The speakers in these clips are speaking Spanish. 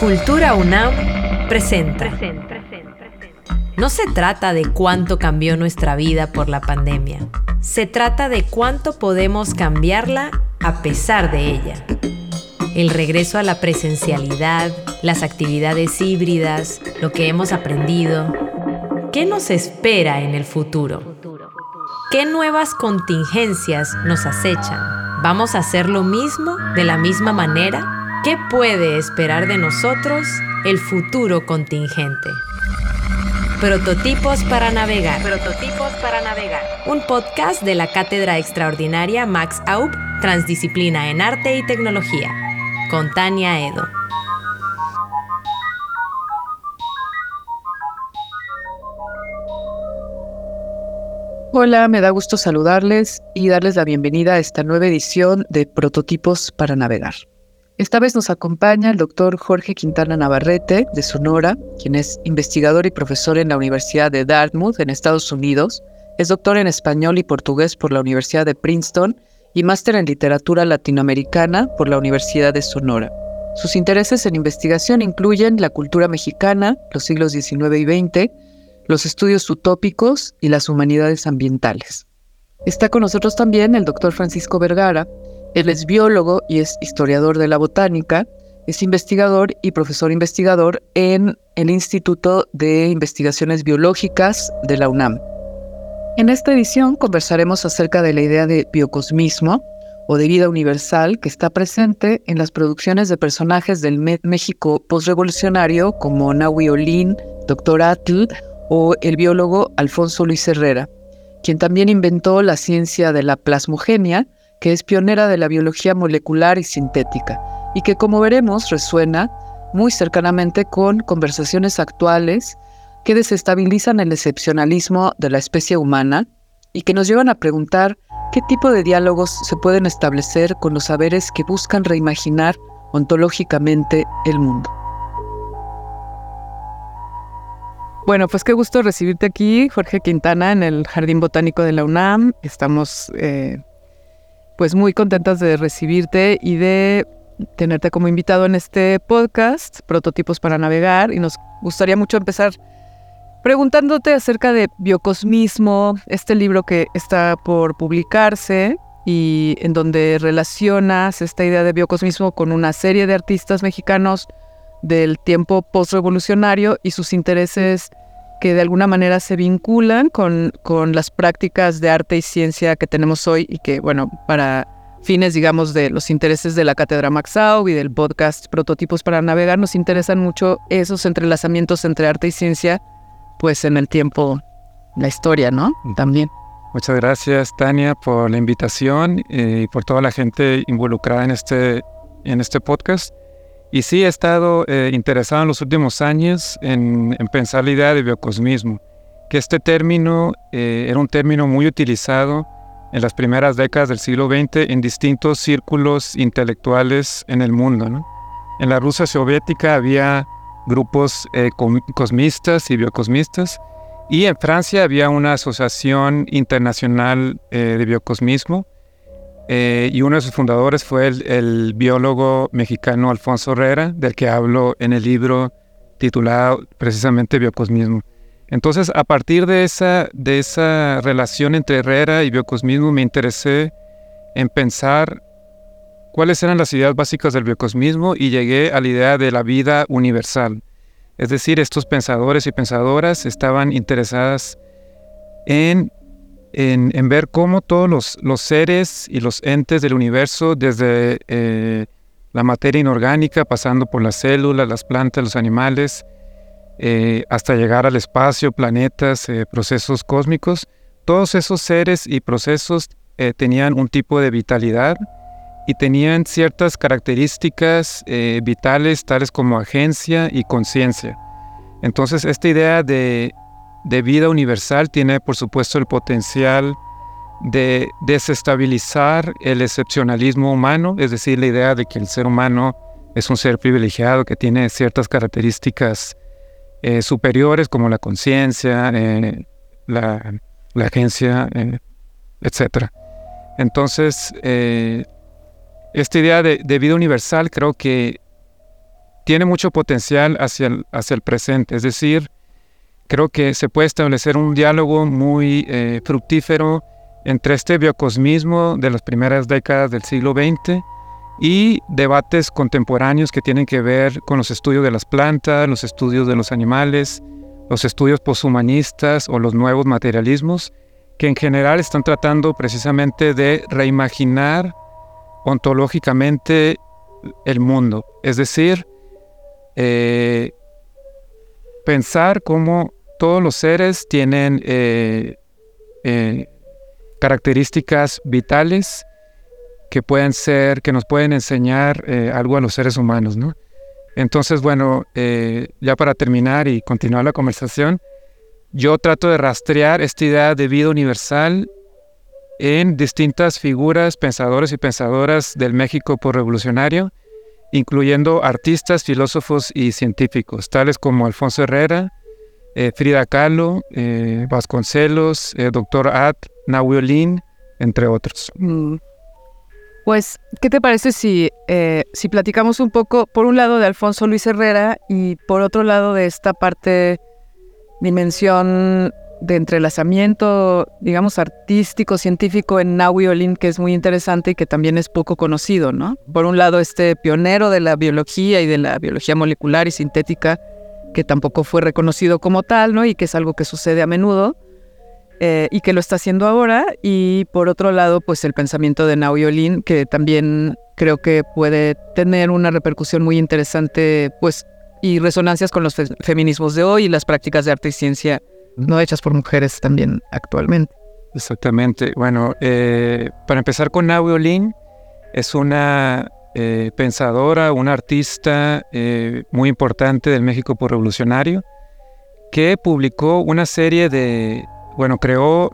Cultura UNAM presenta. No se trata de cuánto cambió nuestra vida por la pandemia. Se trata de cuánto podemos cambiarla a pesar de ella. El regreso a la presencialidad, las actividades híbridas, lo que hemos aprendido. ¿Qué nos espera en el futuro? ¿Qué nuevas contingencias nos acechan? ¿Vamos a hacer lo mismo de la misma manera? ¿Qué puede esperar de nosotros el futuro contingente? Prototipos para navegar. Prototipos para navegar. Un podcast de la Cátedra Extraordinaria Max Aub, Transdisciplina en Arte y Tecnología, con Tania Edo. Hola, me da gusto saludarles y darles la bienvenida a esta nueva edición de Prototipos para Navegar. Esta vez nos acompaña el doctor Jorge Quintana Navarrete, de Sonora, quien es investigador y profesor en la Universidad de Dartmouth, en Estados Unidos. Es doctor en español y portugués por la Universidad de Princeton y máster en literatura latinoamericana por la Universidad de Sonora. Sus intereses en investigación incluyen la cultura mexicana, los siglos XIX y XX, los estudios utópicos y las humanidades ambientales. Está con nosotros también el doctor Francisco Vergara, él es biólogo y es historiador de la botánica, es investigador y profesor investigador en el Instituto de Investigaciones Biológicas de la UNAM. En esta edición conversaremos acerca de la idea de biocosmismo o de vida universal que está presente en las producciones de personajes del México postrevolucionario como Nahui Olin, Dr. Atl o el biólogo Alfonso Luis Herrera, quien también inventó la ciencia de la plasmogenia que es pionera de la biología molecular y sintética, y que como veremos resuena muy cercanamente con conversaciones actuales que desestabilizan el excepcionalismo de la especie humana y que nos llevan a preguntar qué tipo de diálogos se pueden establecer con los saberes que buscan reimaginar ontológicamente el mundo. Bueno, pues qué gusto recibirte aquí, Jorge Quintana, en el Jardín Botánico de la UNAM. Estamos eh, pues muy contentas de recibirte y de tenerte como invitado en este podcast, Prototipos para Navegar, y nos gustaría mucho empezar preguntándote acerca de biocosmismo, este libro que está por publicarse y en donde relacionas esta idea de biocosmismo con una serie de artistas mexicanos del tiempo postrevolucionario y sus intereses que de alguna manera se vinculan con, con las prácticas de arte y ciencia que tenemos hoy y que, bueno, para fines, digamos, de los intereses de la Cátedra Maxau y del podcast Prototipos para Navegar, nos interesan mucho esos entrelazamientos entre arte y ciencia, pues en el tiempo, la historia, ¿no? También. Muchas gracias, Tania, por la invitación y por toda la gente involucrada en este, en este podcast. Y sí, he estado eh, interesado en los últimos años en, pensar la idea de biocosmismo, que este término eh, era un término muy utilizado en las primeras décadas del siglo XX en distintos círculos intelectuales en el mundo. En la Rusia soviética había grupos eh, cosmistas y biocosmistas, y en Francia había una asociación internacional de biocosmismo, eh, y uno de sus fundadores fue el, biólogo mexicano Alfonso Herrera, del que hablo en el libro titulado precisamente Biocosmismo. Entonces, a partir de esa, de esa relación entre Herrera y biocosmismo, me interesé en pensar cuáles eran las ideas básicas del biocosmismo y llegué a la idea de la vida universal. Es decir, estos pensadores y pensadoras estaban interesadas en en, ver cómo todos los, seres y los entes del universo, desde eh, la materia inorgánica, pasando por las células, las plantas, los animales, eh, hasta llegar al espacio, planetas, eh, procesos cósmicos, todos esos seres y procesos tenían un tipo de vitalidad y tenían ciertas características vitales tales como agencia y conciencia. Entonces esta idea de de vida universal tiene por supuesto el potencial de desestabilizar el excepcionalismo humano, es decir, la idea de que el ser humano es un ser privilegiado que tiene ciertas características eh, superiores como la conciencia, eh, la, agencia, eh, etc. Entonces, esta idea de, de, vida universal creo que tiene mucho potencial hacia el, hacia el presente. Es decir, creo que se puede establecer un diálogo muy eh, fructífero entre este biocosmismo de las primeras décadas del siglo XX y debates contemporáneos que tienen que ver con los estudios de las plantas, los estudios de los animales, los estudios poshumanistas o los nuevos materialismos, que en general están tratando precisamente de reimaginar ontológicamente el mundo, es decir, eh, pensar cómo todos los seres tienen eh, eh, características vitales que pueden ser, que nos pueden enseñar algo a los seres humanos, ¿no? Entonces, bueno, ya para terminar y continuar la conversación, yo trato de rastrear esta idea de vida universal en distintas figuras, pensadores y pensadoras del México por revolucionario, incluyendo artistas, filósofos y científicos, tales como Alfonso Herrera, eh, Frida Kahlo, eh, Vasconcelos, eh, Doctor Ad, Nahuiolín, entre otros. Mm. Pues, ¿qué te parece si, si platicamos un poco, por un lado, de Alfonso Luis Herrera y por otro lado, de esta parte, dimensión de entrelazamiento, digamos, artístico, científico en Nahui Olin, que es muy interesante y que también es poco conocido, ¿no? Por un lado, este pionero de la biología y de la biología molecular y sintética, que tampoco fue reconocido como tal, ¿no? Y que es algo que sucede a menudo, eh, y que lo está haciendo ahora. Y por otro lado, pues el pensamiento de Nahui Olin, que también creo que puede tener una repercusión muy interesante, pues, y resonancias con los feminismos de hoy y las prácticas de arte y ciencia no hechas por mujeres también actualmente. Exactamente. Bueno, eh, para empezar con Olin, es una eh, pensadora, una artista eh, muy importante del México por revolucionario, que publicó una serie de, bueno, creó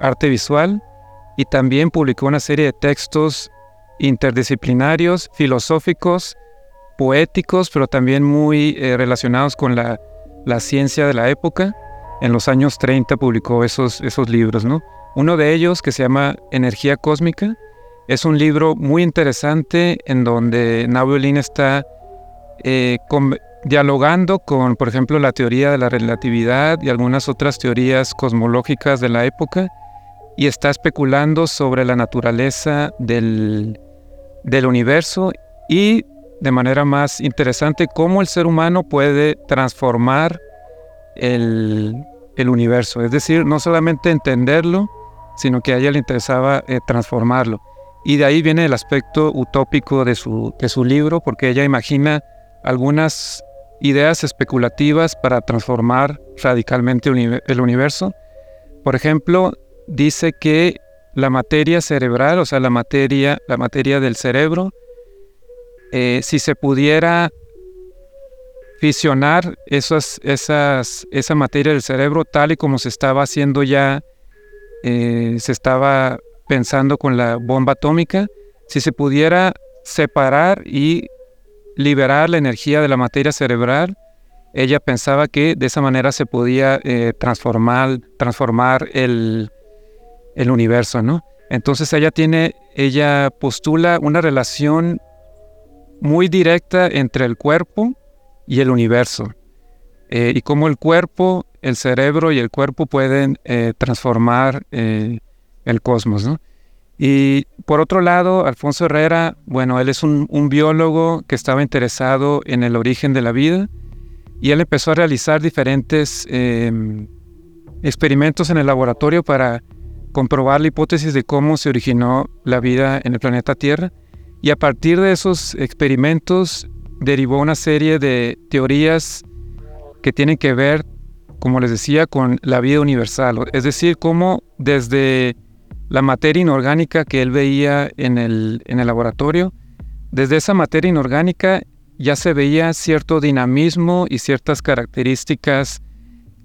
arte visual y también publicó una serie de textos interdisciplinarios, filosóficos, poéticos, pero también muy relacionados con la, la ciencia de la época en los años 30 publicó esos, esos libros, ¿no? Uno de ellos, que se llama Energía Cósmica, es un libro muy interesante en donde Naviolin está eh, dialogando con, por ejemplo, la teoría de la relatividad y algunas otras teorías cosmológicas de la época y está especulando sobre la naturaleza del, del universo y de manera más interesante cómo el ser humano puede transformar el, universo. Es decir, no solamente entenderlo, sino que a ella le interesaba eh, transformarlo. Y de ahí viene el aspecto utópico de su, de su libro, porque ella imagina algunas ideas especulativas para transformar radicalmente el universo. Por ejemplo, dice que la materia cerebral, o sea, la materia, la materia del cerebro, eh, si se pudiera fisionar esas, esas, esa materia del cerebro tal y como se estaba haciendo ya, eh, se estaba pensando con la bomba atómica, si se pudiera separar y liberar la energía de la materia cerebral, ella pensaba que de esa manera se podía eh, transformar, transformar el, el universo, ¿no? Entonces ella tiene, ella postula una relación muy directa entre el cuerpo y el universo. Eh, y cómo el cuerpo, el cerebro y el cuerpo pueden eh, transformar eh, el cosmos. Y por otro lado, Alfonso Herrera, bueno, él es un, biólogo que estaba interesado en el origen de la vida y él empezó a realizar diferentes em, experimentos en el laboratorio para comprobar la hipótesis de cómo se originó la vida en el planeta Tierra. Y a partir de esos experimentos, derivó una serie de teorías que tienen que ver, como les decía, con la vida universal. Es decir, cómo desde la materia inorgánica que él veía en el, en el laboratorio, desde esa materia inorgánica ya se veía cierto dinamismo y ciertas características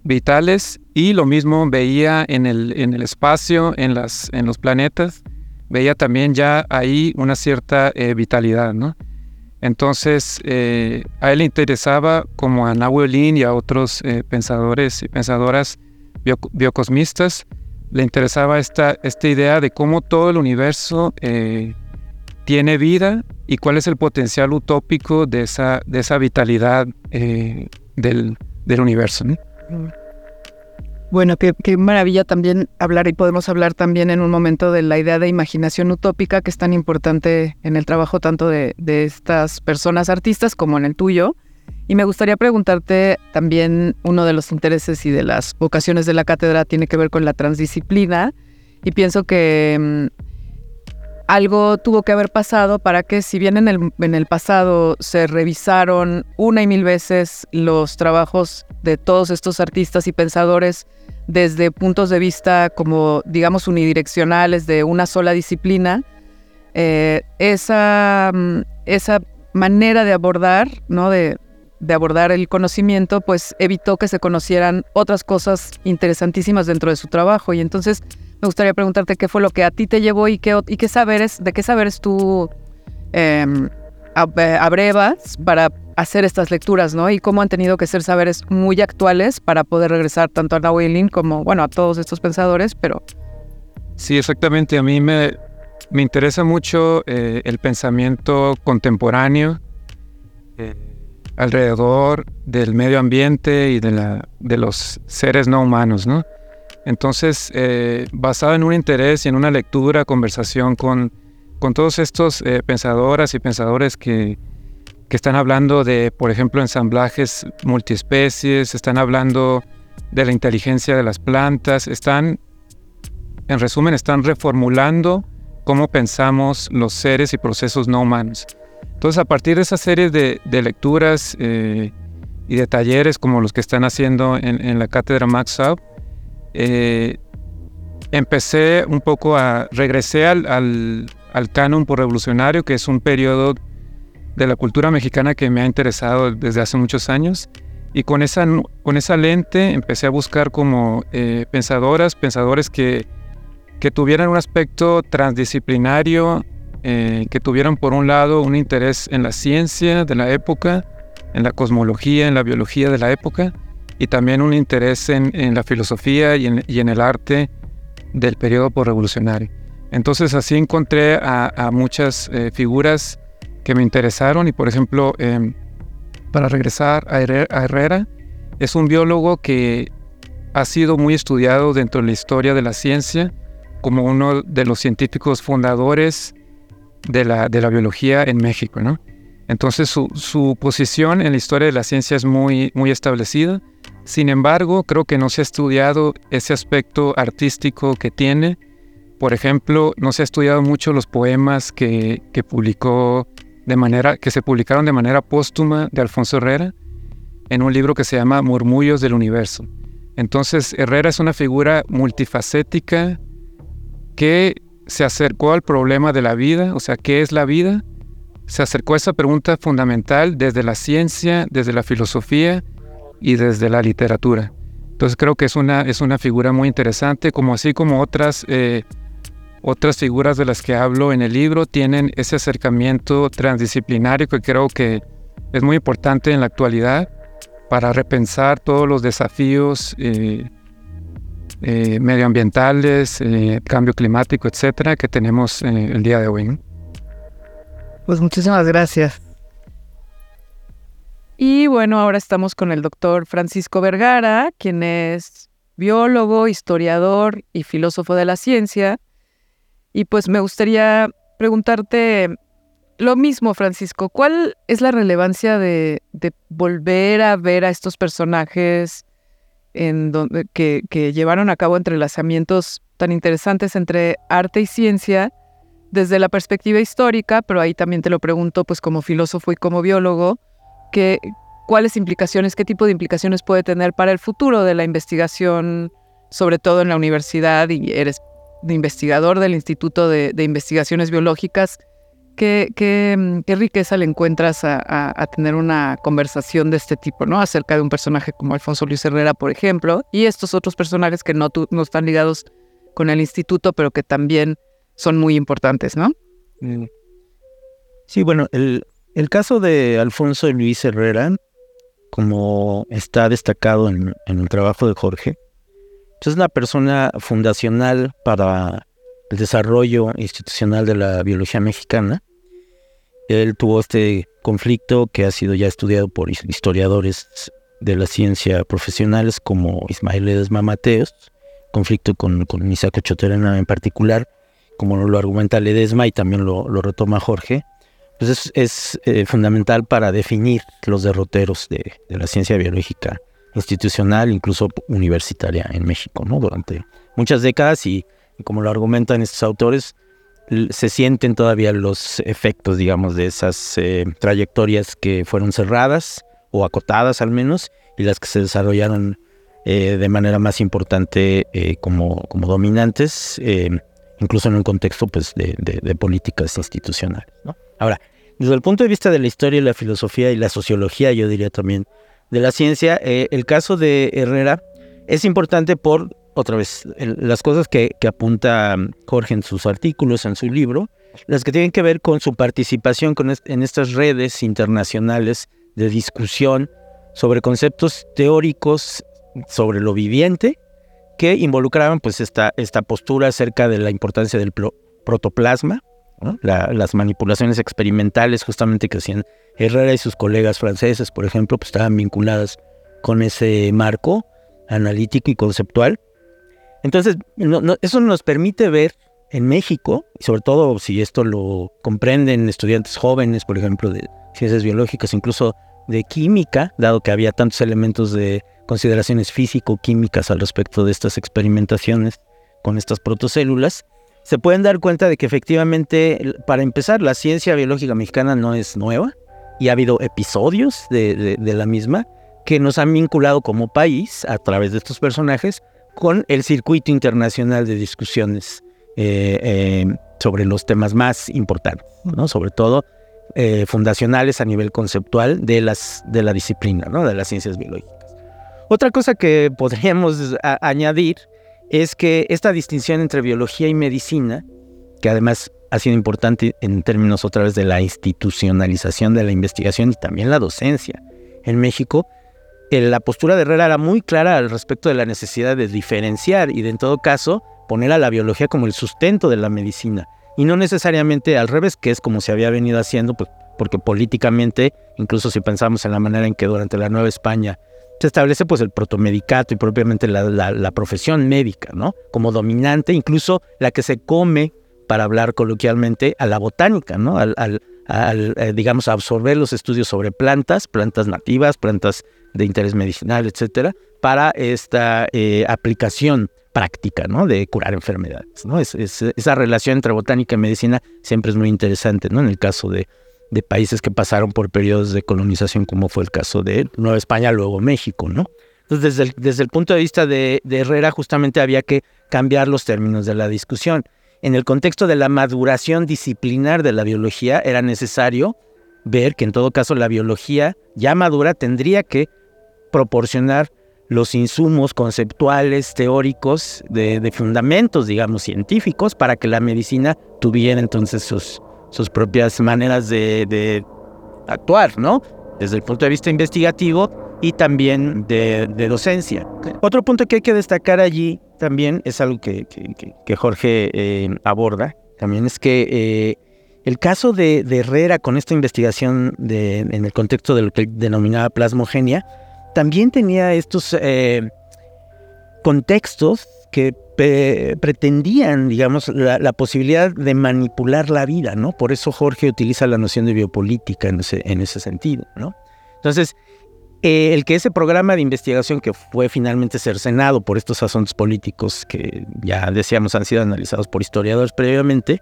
vitales y lo mismo veía en el, en el espacio, en, las, en los planetas, veía también ya ahí una cierta eh, vitalidad, ¿no? Entonces, eh, a él le interesaba, como a Nahuelin y a otros eh, pensadores y pensadoras biocosmistas, le interesaba esta, esta idea de cómo todo el universo eh, tiene vida y cuál es el potencial utópico de esa, de esa vitalidad eh, del, del, universo. Bueno, qué, qué, maravilla también hablar y podemos hablar también en un momento de la idea de imaginación utópica que es tan importante en el trabajo tanto de, de estas personas artistas como en el tuyo. Y me gustaría preguntarte también, uno de los intereses y de las vocaciones de la cátedra tiene que ver con la transdisciplina. Y pienso que mm, algo tuvo que haber pasado para que si bien en el, en el pasado se revisaron una y mil veces los trabajos de todos estos artistas y pensadores desde puntos de vista como digamos unidireccionales de una sola disciplina, eh, esa, mm, esa manera de abordar, ¿no? de, de abordar el conocimiento, pues evitó que se conocieran otras cosas interesantísimas dentro de su trabajo. Y entonces me gustaría preguntarte qué fue lo que a ti te llevó y qué, y qué saberes, de qué saberes tú eh, abrevas para hacer estas lecturas, ¿no? Y cómo han tenido que ser saberes muy actuales para poder regresar tanto a Nahuelin como, bueno, a todos estos pensadores, pero... Sí, exactamente. A mí me, me interesa mucho eh, el pensamiento contemporáneo eh, alrededor del medio ambiente y de, la, de los seres no humanos, ¿no? Entonces, eh, basado en un interés y en una lectura, conversación con, con todos estos eh, pensadoras y pensadores que, que, están hablando de, por ejemplo, ensamblajes multiespecies, están hablando de la inteligencia de las plantas, están, en resumen, están reformulando cómo pensamos los seres y procesos no humanos. Entonces, a partir de esa serie de, de lecturas eh, y de talleres como los que están haciendo en, en la cátedra Max Up, eh, empecé un poco a, regresé al, al, canon por revolucionario, que es un periodo de la cultura mexicana que me ha interesado desde hace muchos años. Y con esa, con esa lente empecé a buscar como eh, pensadoras, pensadores que, que tuvieran un aspecto transdisciplinario, eh, que tuvieran por un lado un interés en la ciencia de la época, en la cosmología, en la biología de la época, y también un interés en, la filosofía y en, el arte del periodo revolucionario. Entonces así encontré a, muchas eh, figuras que me interesaron y por ejemplo, em, para regresar a Herrera, es un biólogo que ha sido muy estudiado dentro de la historia de la ciencia como uno de los científicos fundadores de la, de la biología en México. ¿no? Entonces su, su, posición en la historia de la ciencia es muy, muy establecida sin embargo, creo que no se ha estudiado ese aspecto artístico que tiene. Por ejemplo, no se ha estudiado mucho los poemas que, publicó de manera, que se publicaron de manera póstuma de Alfonso Herrera en un libro que se llama Murmullos del Universo. Entonces, Herrera es una figura multifacética que se acercó al problema de la vida, o sea, ¿qué es la vida? Se acercó a esa pregunta fundamental desde la ciencia, desde la filosofía y desde la literatura. Entonces creo que es una, es una figura muy interesante, como así como otras, eh, otras figuras de las que hablo en el libro tienen ese acercamiento transdisciplinario que creo que es muy importante en la actualidad para repensar todos los desafíos eh, eh, medioambientales, cambio climático, etcétera, que tenemos el día de hoy. Pues muchísimas gracias. Y bueno, ahora estamos con el doctor Francisco Vergara, quien es biólogo, historiador y filósofo de la ciencia. Y pues me gustaría preguntarte lo mismo, Francisco, ¿cuál es la relevancia de, volver a ver a estos personajes en donde, que, que llevaron a cabo entrelazamientos tan interesantes entre arte y ciencia desde la perspectiva histórica, pero ahí también te lo pregunto pues como filósofo y como biólogo, cuáles implicaciones, qué tipo de implicaciones puede tener para el futuro de la investigación, sobre todo en la universidad, y eres investigador del Instituto de, Investigaciones Biológicas. ¿Qué, qué, riqueza le encuentras a, tener una conversación de este tipo, ¿no? Acerca de un personaje como Alfonso Luis Herrera, por ejemplo, y estos otros personajes que no, no están ligados con el instituto, pero que también son muy importantes, ¿no? Mm. Sí, bueno, el, el caso de Alfonso Luis Herrera, como está destacado en, el trabajo de Jorge, es una persona fundacional para el desarrollo institucional de la biología mexicana él tuvo este conflicto que ha sido ya estudiado por historiadores de la ciencia profesionales como Ismael Ledesma Mateos, conflicto con, con Misako Choterena en particular, como lo argumenta Ledesma y también lo, retoma Jorge, pues es, eh, fundamental para definir los derroteros de, la ciencia biológica institucional, incluso universitaria en México, ¿no? Durante muchas décadas y, como lo argumentan estos autores, se sienten todavía los efectos, digamos, de esas eh, trayectorias que fueron cerradas o acotadas al menos, y las que se desarrollaron eh, de manera más importante como, como dominantes incluso en un contexto pues, de, políticas institucionales. Ahora, desde el punto de vista de la historia y la filosofía y la sociología, yo diría también, de la ciencia, eh, el caso de Herrera es importante por, otra vez, las cosas que, apunta Jorge en sus artículos, en su libro, las que tienen que ver con su participación en estas redes internacionales de discusión sobre conceptos teóricos sobre lo viviente que involucraban pues esta, esta postura acerca de la importancia del protoplasma, las manipulaciones experimentales justamente que hacían Herrera y sus colegas franceses, por ejemplo, pues estaban vinculadas con ese marco analítico y conceptual. Entonces, eso nos permite ver en México, y sobre todo si esto lo comprenden estudiantes jóvenes, por ejemplo, de ciencias biológicas, incluso de química, dado que había tantos elementos de consideraciones físico-químicas al respecto de estas experimentaciones con estas protocélulas, se pueden dar cuenta de que efectivamente, para empezar, la ciencia biológica mexicana no es nueva y ha habido episodios de, la misma que nos han vinculado como país, a través de estos personajes, con el circuito internacional de discusiones eh, eh, sobre los temas más importantes, sobre todo eh, fundacionales a nivel conceptual de, las, de la disciplina, de las ciencias biológicas. Otra cosa que podríamos añadir es que esta distinción entre biología y medicina, que además ha sido importante en términos otra vez de la institucionalización de la investigación y también la docencia en México, eh, la postura de Herrera era muy clara al respecto de la necesidad de diferenciar y de en todo caso poner a la biología como el sustento de la medicina y no necesariamente al revés, que es como se había venido haciendo, pues, porque políticamente, incluso si pensamos en la manera en que durante la Nueva España se establece pues el protomedicato y propiamente la, profesión médica, ¿no? Como dominante, incluso la que se come, para hablar coloquialmente, a la botánica, ¿no? Al, eh, digamos, absorber los estudios sobre plantas, plantas nativas, plantas de interés medicinal, etcétera, para esta eh, aplicación práctica, ¿no? De curar enfermedades, ¿no? esa relación entre botánica y medicina siempre es muy interesante, ¿no? En el caso de, países que pasaron por periodos de colonización, como fue el caso de Nueva España, luego México, ¿no? Entonces, desde el, desde el punto de vista de, Herrera, justamente había que cambiar los términos de la discusión. En el contexto de la maduración disciplinar de la biología, era necesario ver que en todo caso la biología ya madura tendría que proporcionar los insumos conceptuales, teóricos, de, de, fundamentos, digamos, científicos, para que la medicina tuviera entonces sus, sus propias maneras de, actuar, ¿no? Desde el punto de vista investigativo y también de, docencia. Otro punto que hay que destacar allí también es algo que, que, Jorge eh, aborda, también es que eh, el caso de, Herrera con esta investigación de, en el contexto de lo que denominaba plasmogenia, también tenía estos eh, contextos que pretendían, digamos, la, posibilidad de manipular la vida, ¿no? Por eso Jorge utiliza la noción de biopolítica en ese, en ese sentido, ¿no? Entonces, eh, el que ese programa de investigación que fue finalmente cercenado por estos asuntos políticos que ya decíamos han sido analizados por historiadores previamente,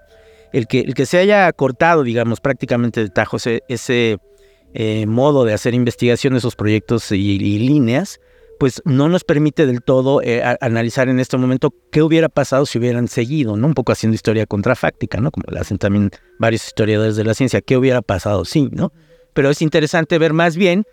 el que, el que se haya cortado, digamos, prácticamente de tajo ese, eh, modo de hacer investigación, esos proyectos y líneas, pues no nos permite del todo eh, analizar en este momento qué hubiera pasado si hubieran seguido, ¿no? Un poco haciendo historia contrafáctica, ¿no? Como lo hacen también varios historiadores de la ciencia, qué hubiera pasado, sí, ¿no? Pero es interesante ver más bien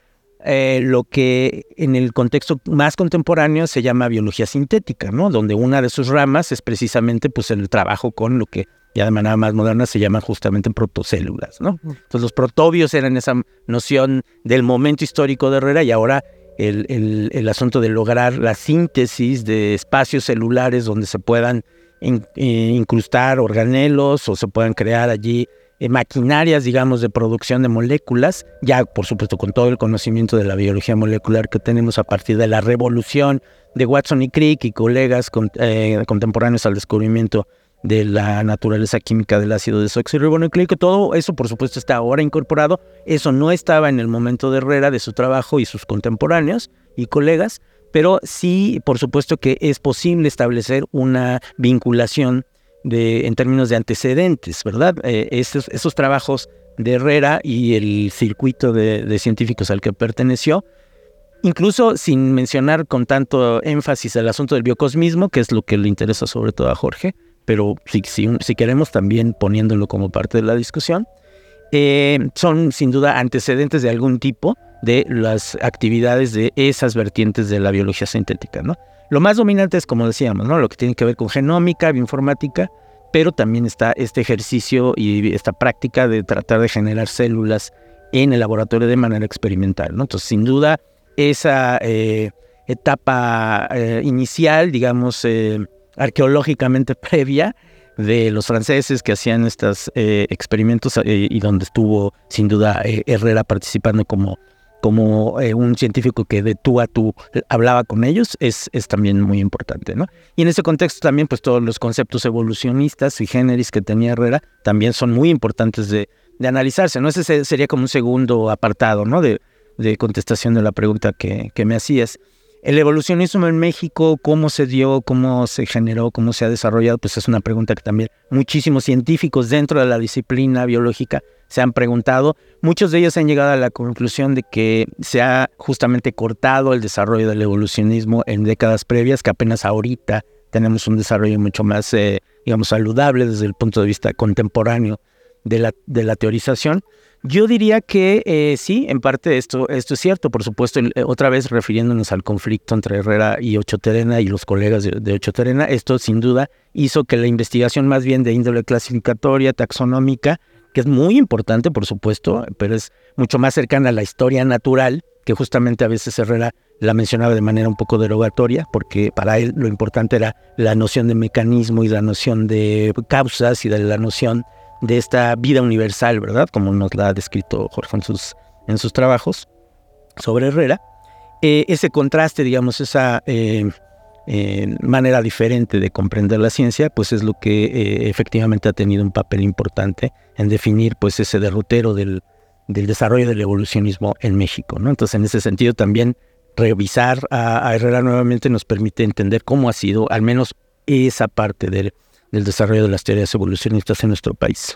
eh, lo que en el contexto más contemporáneo se llama biología sintética, ¿no? Donde una de sus ramas es precisamente pues el trabajo con lo que ya de manera más moderna se llaman justamente protocélulas, ¿no? Entonces los protobios eran esa noción del momento histórico de Herrera y ahora el, asunto de lograr la síntesis de espacios celulares donde se puedan eh, incrustar organelos o se puedan crear allí eh, maquinarias, digamos, de producción de moléculas, ya por supuesto con todo el conocimiento de la biología molecular que tenemos a partir de la revolución de Watson y Crick y colegas eh, contemporáneos al descubrimiento de la naturaleza química del ácido desoxirribonucleico. Todo eso, por supuesto, está ahora incorporado. Eso no estaba en el momento de Herrera, de su trabajo y sus contemporáneos y colegas, pero sí, por supuesto, que es posible establecer una vinculación de, en términos de antecedentes, ¿verdad? Eh, esos, trabajos de Herrera y el circuito de, científicos al que perteneció, incluso sin mencionar con tanto énfasis el asunto del biocosmismo, que es lo que le interesa sobre todo a Jorge, pero si, si, queremos también poniéndolo como parte de la discusión, eh, son sin duda antecedentes de algún tipo de las actividades de esas vertientes de la biología sintética, ¿no? Lo más dominante es, como decíamos, ¿no? lo que tiene que ver con genómica, bioinformática, pero también está este ejercicio y esta práctica de tratar de generar células en el laboratorio de manera experimental. ¿no? Entonces, sin duda, esa eh, etapa eh, inicial, digamos, arqueológicamente previa, de los franceses que hacían estos experimentos y donde estuvo sin duda Herrera participando como como eh, un científico que de tú a tú hablaba con ellos, es, es también muy importante, ¿no? Y en ese contexto también, pues todos los conceptos evolucionistas y generis que tenía Herrera también son muy importantes de, de analizarse, ¿no? Ese sería como un segundo apartado, ¿no? De, de contestación de la pregunta que, que me hacías. El evolucionismo en México, cómo se dio, cómo se generó, cómo se ha desarrollado, pues es una pregunta que también muchísimos científicos dentro de la disciplina biológica se han preguntado. Muchos de ellos han llegado a la conclusión de que se ha justamente cortado el desarrollo del evolucionismo en décadas previas, que apenas ahorita tenemos un desarrollo mucho más, eh, digamos, saludable desde el punto de vista contemporáneo de la, de la teorización. Yo diría que eh, sí, en parte esto, esto es cierto, por supuesto, eh, otra vez refiriéndonos al conflicto entre Herrera y Ocho Terena y los colegas de, Ocho Terena, esto sin duda hizo que la investigación más bien de índole clasificatoria, taxonómica, que es muy importante, por supuesto, pero es mucho más cercana a la historia natural, que justamente a veces Herrera la mencionaba de manera un poco derogatoria, porque para él lo importante era la noción de mecanismo y la noción de causas y de la noción de esta vida universal, ¿verdad? Como nos la ha descrito Jorge en sus, en sus trabajos sobre Herrera. Eh, ese contraste, digamos, esa eh, eh, manera diferente de comprender la ciencia, pues es lo que efectivamente ha tenido un papel importante en definir pues ese derrotero del, desarrollo del evolucionismo en México, ¿no? Entonces, en ese sentido también revisar a, a Herrera nuevamente nos permite entender cómo ha sido al menos esa parte del del desarrollo de las teorías evolucionistas en nuestro país.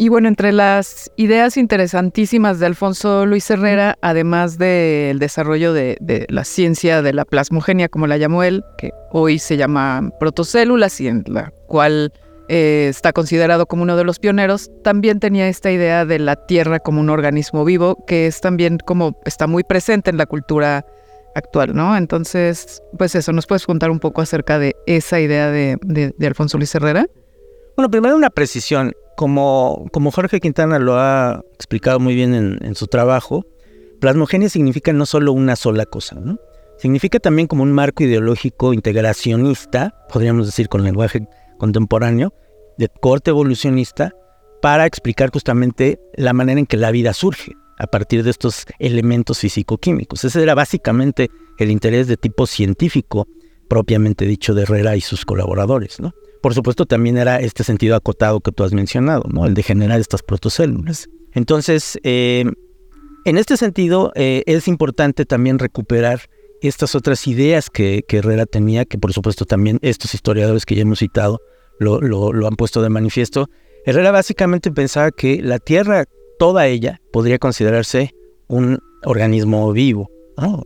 Y bueno, entre las ideas interesantísimas de Alfonso Luis Herrera, además del desarrollo de, la ciencia de la plasmogenia, como la llamó él, que hoy se llama protocélulas y en la cual eh, está considerado como uno de los pioneros, también tenía esta idea de la Tierra como un organismo vivo, que es también como está muy presente en la cultura actual, ¿no? Entonces, pues eso, ¿nos puedes contar un poco acerca de esa idea de, Alfonso Luis Herrera? Bueno, primero una precisión. Como, Jorge Quintana lo ha explicado muy bien en, en su trabajo, plasmogenia significa no solo una sola cosa, ¿no? Significa también como un marco ideológico integracionista, podríamos decir con lenguaje contemporáneo de corte evolucionista para explicar justamente la manera en que la vida surge a partir de estos elementos físico-químicos. Ese era básicamente el interés de tipo científico propiamente dicho de Herrera y sus colaboradores, ¿no? Por supuesto también era este sentido acotado que tú has mencionado, ¿no? El de generar estas protocélulas. Entonces, eh, en este sentido, eh, es importante también recuperar estas otras ideas que, Herrera tenía, que por supuesto también estos historiadores que ya hemos citado lo, han puesto de manifiesto. Herrera básicamente pensaba que la Tierra, toda ella, podría considerarse un organismo vivo.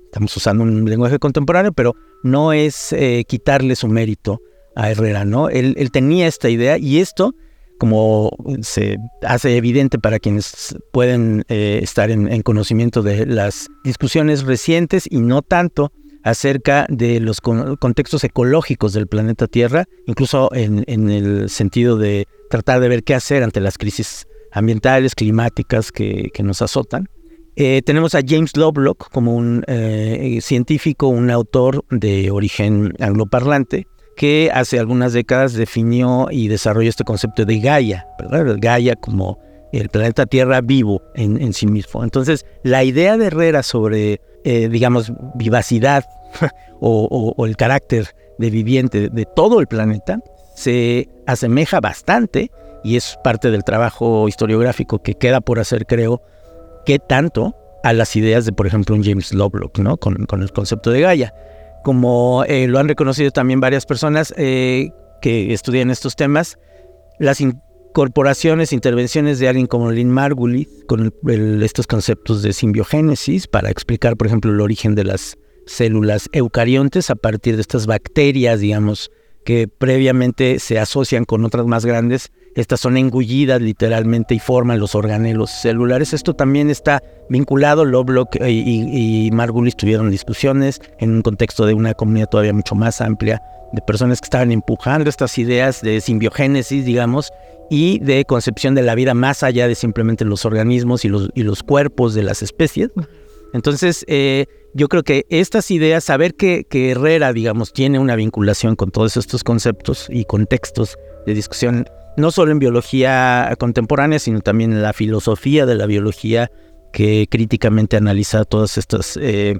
Estamos usando un lenguaje contemporáneo, pero no es eh, quitarle su mérito a Herrera, ¿no? Él tenía esta idea y esto como se hace evidente para quienes pueden eh, estar en, conocimiento de las discusiones recientes y no tanto acerca de los contextos ecológicos del planeta Tierra, incluso en, el sentido de tratar de ver qué hacer ante las crisis ambientales, climáticas que, nos azotan. Eh, tenemos a James Lovelock como un eh, científico, un autor de origen angloparlante, que hace algunas décadas definió y desarrolló este concepto de Gaia, ¿verdad? Gaia como el planeta Tierra vivo en, sí mismo. Entonces, la idea de Herrera sobre, eh, digamos, vivacidad o, el carácter de viviente de todo el planeta se asemeja bastante y es parte del trabajo historiográfico que queda por hacer, creo, que tanto a las ideas de, por ejemplo, un James Lovelock, ¿no? Con, el concepto de Gaia. Como eh, lo han reconocido también varias personas eh, que estudian estos temas, las incorporaciones, intervenciones de alguien como Lynn Margulis con estos conceptos de simbiogénesis para explicar, por ejemplo, el origen de las células eucariontes a partir de estas bacterias, digamos, que previamente se asocian con otras más grandes. Estas son engullidas literalmente y forman los organelos celulares. Esto también está vinculado. Lovelock y, y Margulis tuvieron discusiones en un contexto de una comunidad todavía mucho más amplia de personas que estaban empujando estas ideas de simbiogénesis, digamos, y de concepción de la vida más allá de simplemente los organismos y los, y los cuerpos de las especies. Entonces, eh, yo creo que estas ideas, saber que, Herrera, digamos, tiene una vinculación con todos estos conceptos y contextos de discusión, no solo en biología contemporánea, sino también en la filosofía de la biología que críticamente analiza todas estas eh,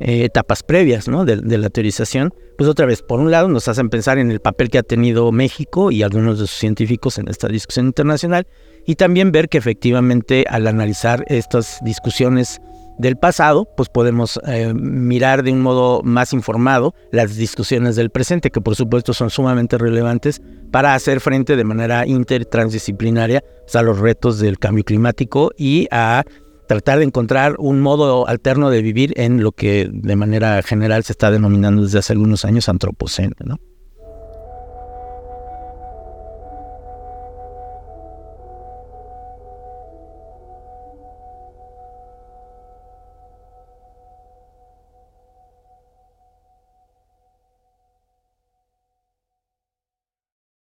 eh, etapas previas de, la teorización, pues otra vez, por un lado nos hacen pensar en el papel que ha tenido México y algunos de sus científicos en esta discusión internacional, y también ver que efectivamente al analizar estas discusiones del pasado, pues podemos eh, mirar de un modo más informado las discusiones del presente, que por supuesto son sumamente relevantes para hacer frente de manera intertransdisciplinaria pues, a los retos del cambio climático y a tratar de encontrar un modo alterno de vivir en lo que de manera general se está denominando desde hace algunos años antropoceno, ¿no?